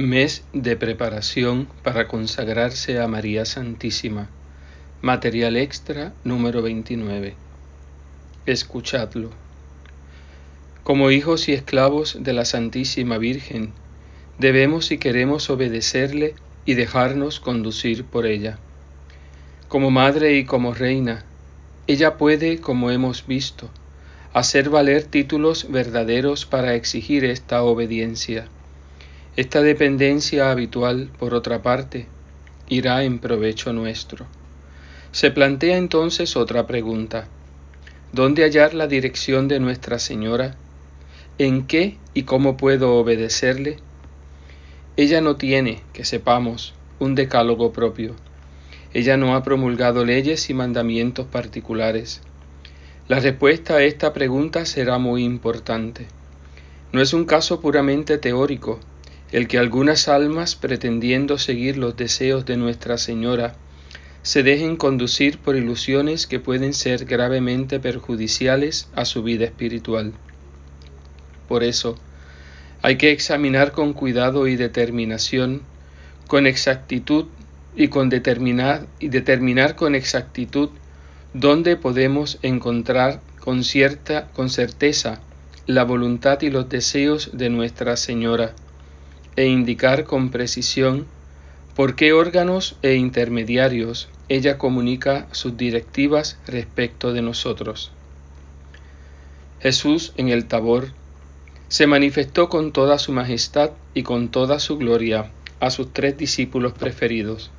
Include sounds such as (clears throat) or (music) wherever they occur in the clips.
Mes de preparación para consagrarse a María Santísima. Material extra número 29. Escuchadlo. Como hijos y esclavos de la Santísima Virgen, debemos y queremos obedecerle y dejarnos conducir por ella. Como madre y como reina, ella puede, como hemos visto, hacer valer títulos verdaderos para exigir esta obediencia. Esta dependencia habitual, por otra parte, irá en provecho nuestro. Se plantea entonces otra pregunta. ¿Dónde hallar la dirección de Nuestra Señora? ¿En qué y cómo puedo obedecerle? Ella no tiene, que sepamos, un decálogo propio. Ella no ha promulgado leyes y mandamientos particulares. La respuesta a esta pregunta será muy importante. No es un caso puramente teórico el que algunas almas, pretendiendo seguir los deseos de Nuestra Señora, se dejen conducir por ilusiones que pueden ser gravemente perjudiciales a su vida espiritual. Por eso, hay que examinar con cuidado y determinación, con exactitud y con determinar y determinar con exactitud dónde podemos encontrar con cierta con certeza la voluntad y los deseos de Nuestra Señora e indicar con precisión por qué órganos e intermediarios ella comunica sus directivas respecto de nosotros. Jesús en el Tabor se manifestó con toda su majestad y con toda su gloria a sus tres discípulos preferidos.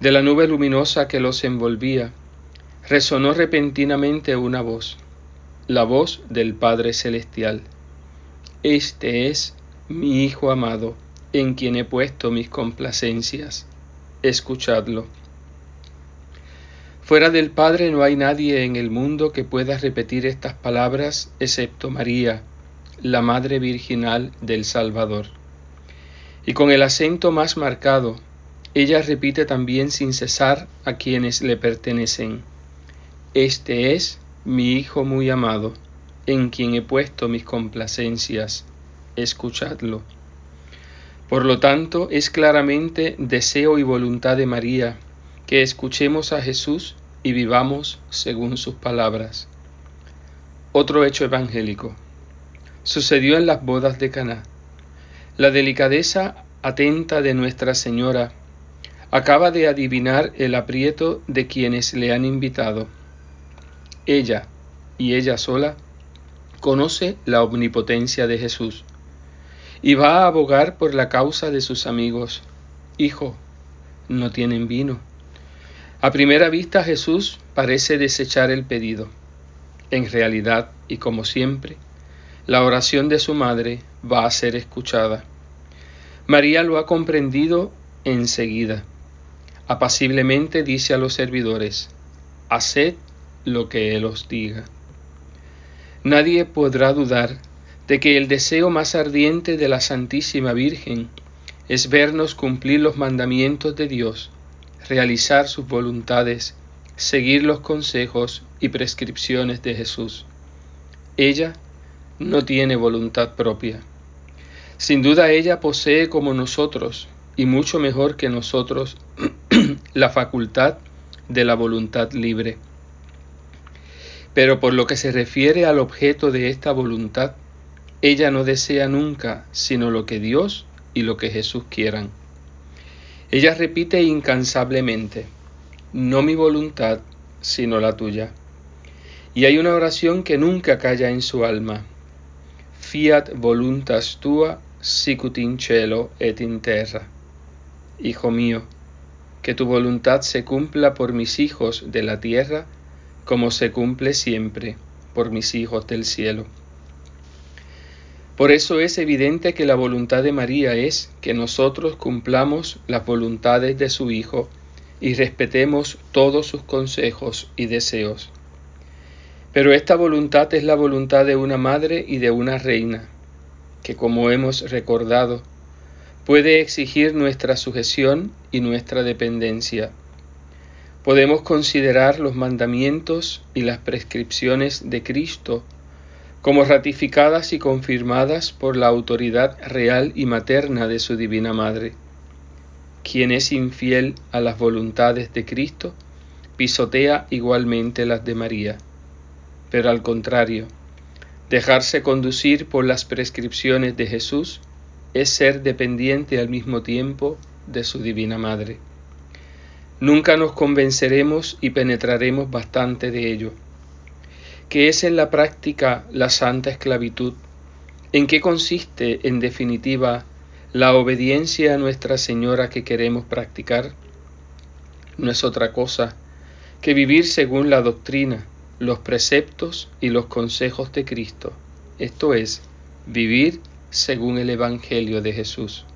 De la nube luminosa que los envolvía, resonó repentinamente una voz, la voz del Padre Celestial. Este es mi Hijo amado, en quien he puesto mis complacencias. Escuchadlo. Fuera del Padre no hay nadie en el mundo que pueda repetir estas palabras excepto María, la Madre Virginal del Salvador. Y con el acento más marcado, ella repite también sin cesar a quienes le pertenecen. Este es mi Hijo muy amado, en quien he puesto mis complacencias escuchadlo. Por lo tanto, es claramente deseo y voluntad de María que escuchemos a Jesús y vivamos según sus palabras. Otro hecho evangélico. Sucedió en las bodas de Caná. La delicadeza atenta de Nuestra Señora acaba de adivinar el aprieto de quienes le han invitado. Ella, y ella sola, conoce la omnipotencia de Jesús y va a abogar por la causa de sus amigos. Hijo, no tienen vino. A primera vista Jesús parece desechar el pedido. En realidad, y como siempre, la oración de su madre va a ser escuchada. María lo ha comprendido enseguida. Apaciblemente dice a los servidores, Haced lo que Él os diga. Nadie podrá dudar de que el deseo más ardiente de la Santísima Virgen es vernos cumplir los mandamientos de Dios, realizar sus voluntades, seguir los consejos y prescripciones de Jesús. Ella no tiene voluntad propia. Sin duda ella posee como nosotros, y mucho mejor que nosotros, (clears throat) la facultad de la voluntad libre. Pero por lo que se refiere al objeto de esta voluntad, ella no desea nunca sino lo que Dios y lo que Jesús quieran. Ella repite incansablemente, no mi voluntad, sino la tuya. Y hay una oración que nunca calla en su alma. Fiat voluntas tua sicut in cielo et in terra. Hijo mío, que tu voluntad se cumpla por mis hijos de la tierra, como se cumple siempre por mis hijos del cielo. Por eso es evidente que la voluntad de María es que nosotros cumplamos las voluntades de su Hijo y respetemos todos sus consejos y deseos. Pero esta voluntad es la voluntad de una madre y de una reina, que como hemos recordado, puede exigir nuestra sujeción y nuestra dependencia. Podemos considerar los mandamientos y las prescripciones de Cristo como ratificadas y confirmadas por la autoridad real y materna de su Divina Madre. Quien es infiel a las voluntades de Cristo, pisotea igualmente las de María. Pero al contrario, dejarse conducir por las prescripciones de Jesús es ser dependiente al mismo tiempo de su Divina Madre. Nunca nos convenceremos y penetraremos bastante de ello ¿Qué es en la práctica la santa esclavitud? ¿En qué consiste, en definitiva, la obediencia a Nuestra Señora que queremos practicar? No es otra cosa que vivir según la doctrina, los preceptos y los consejos de Cristo, esto es, vivir según el Evangelio de Jesús.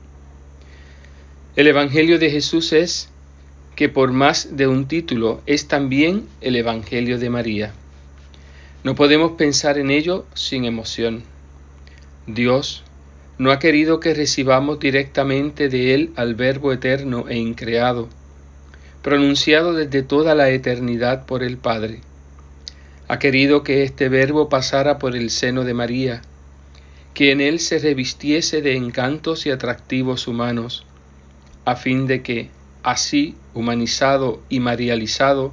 El Evangelio de Jesús es que por más de un título es también el Evangelio de María. No podemos pensar en ello sin emoción. Dios no ha querido que recibamos directamente de Él al Verbo eterno e increado, pronunciado desde toda la eternidad por el Padre. Ha querido que este Verbo pasara por el seno de María, que en Él se revistiese de encantos y atractivos humanos, a fin de que, así humanizado y marializado,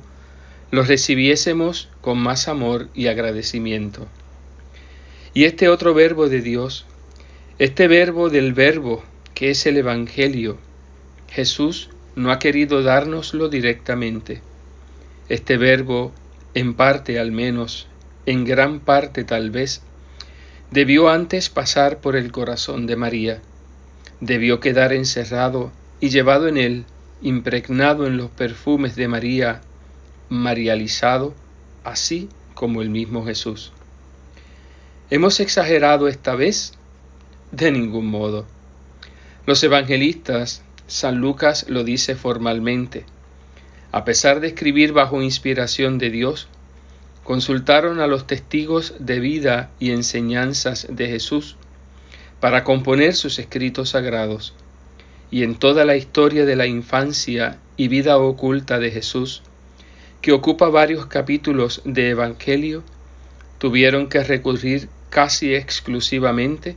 los recibiésemos con más amor y agradecimiento. Y este otro verbo de Dios, este verbo del verbo que es el Evangelio, Jesús no ha querido dárnoslo directamente. Este verbo, en parte al menos, en gran parte tal vez, debió antes pasar por el corazón de María, debió quedar encerrado y llevado en él, impregnado en los perfumes de María marializado, así como el mismo Jesús. ¿Hemos exagerado esta vez? De ningún modo. Los evangelistas, San Lucas lo dice formalmente, a pesar de escribir bajo inspiración de Dios, consultaron a los testigos de vida y enseñanzas de Jesús para componer sus escritos sagrados, y en toda la historia de la infancia y vida oculta de Jesús, que ocupa varios capítulos de Evangelio, tuvieron que recurrir casi exclusivamente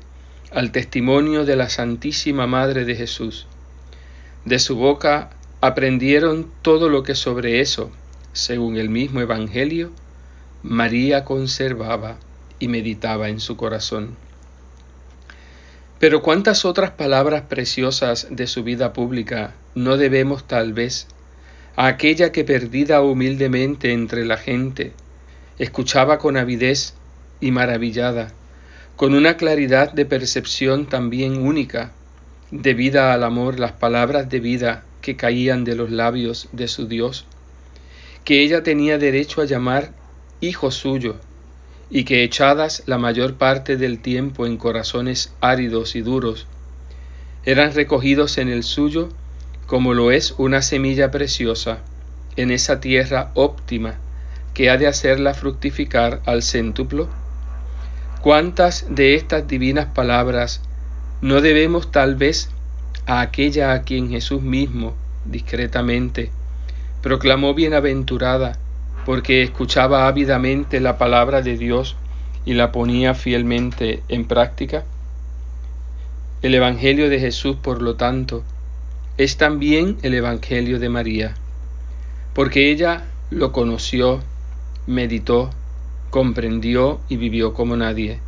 al testimonio de la Santísima Madre de Jesús. De su boca aprendieron todo lo que sobre eso, según el mismo Evangelio, María conservaba y meditaba en su corazón. Pero cuántas otras palabras preciosas de su vida pública no debemos tal vez a aquella que perdida humildemente entre la gente, escuchaba con avidez y maravillada, con una claridad de percepción también única, debida al amor las palabras de vida que caían de los labios de su Dios, que ella tenía derecho a llamar hijo suyo, y que echadas la mayor parte del tiempo en corazones áridos y duros, eran recogidos en el suyo como lo es una semilla preciosa en esa tierra óptima que ha de hacerla fructificar al céntuplo? ¿Cuántas de estas divinas palabras no debemos tal vez a aquella a quien Jesús mismo, discretamente, proclamó bienaventurada porque escuchaba ávidamente la palabra de Dios y la ponía fielmente en práctica? El Evangelio de Jesús, por lo tanto, es también el Evangelio de María, porque ella lo conoció, meditó, comprendió y vivió como nadie,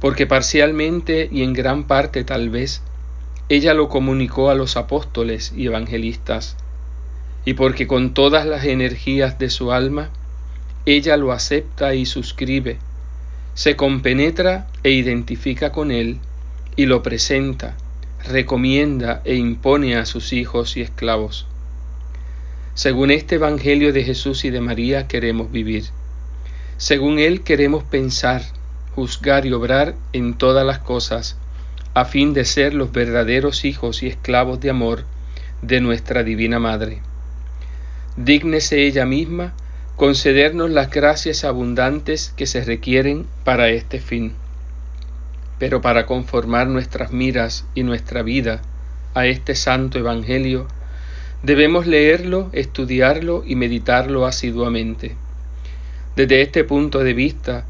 porque parcialmente y en gran parte tal vez ella lo comunicó a los apóstoles y evangelistas, y porque con todas las energías de su alma ella lo acepta y suscribe, se compenetra e identifica con él y lo presenta, recomienda e impone a sus hijos y esclavos. Según este Evangelio de Jesús y de María queremos vivir. Según Él queremos pensar, juzgar y obrar en todas las cosas, a fin de ser los verdaderos hijos y esclavos de amor de nuestra Divina Madre. Dígnese ella misma concedernos las gracias abundantes que se requieren para este fin pero para conformar nuestras miras y nuestra vida a este santo Evangelio, debemos leerlo, estudiarlo y meditarlo asiduamente. Desde este punto de vista,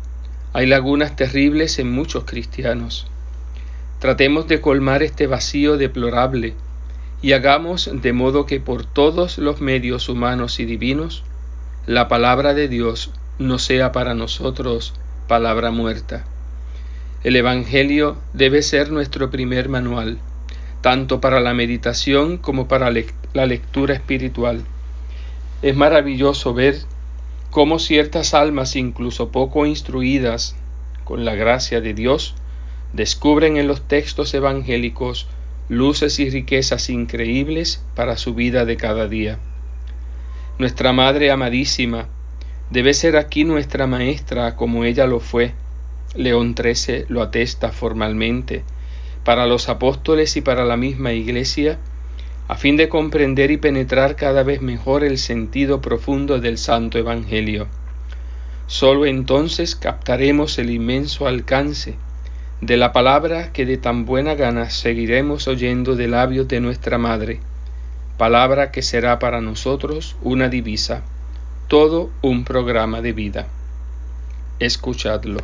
Hay lagunas terribles en muchos cristianos. Tratemos de colmar este vacío deplorable y hagamos de modo que por todos los medios humanos y divinos la palabra de Dios no sea para nosotros palabra muerta. El Evangelio debe ser nuestro primer manual, tanto para la meditación como para la lectura espiritual. Es maravilloso ver cómo ciertas almas, incluso poco instruidas con la gracia de Dios, descubren en los textos evangélicos luces y riquezas increíbles para su vida de cada día. Nuestra Madre amadísima debe ser aquí nuestra maestra como ella lo fue. León XIII lo atesta formalmente para los apóstoles y para la misma Iglesia, a fin de comprender y penetrar cada vez mejor el sentido profundo del Santo Evangelio. Sólo entonces captaremos el inmenso alcance de la palabra que de tan buena gana seguiremos oyendo de labios de nuestra Madre, palabra que será para nosotros una divisa, todo un programa de vida. Escuchadlo.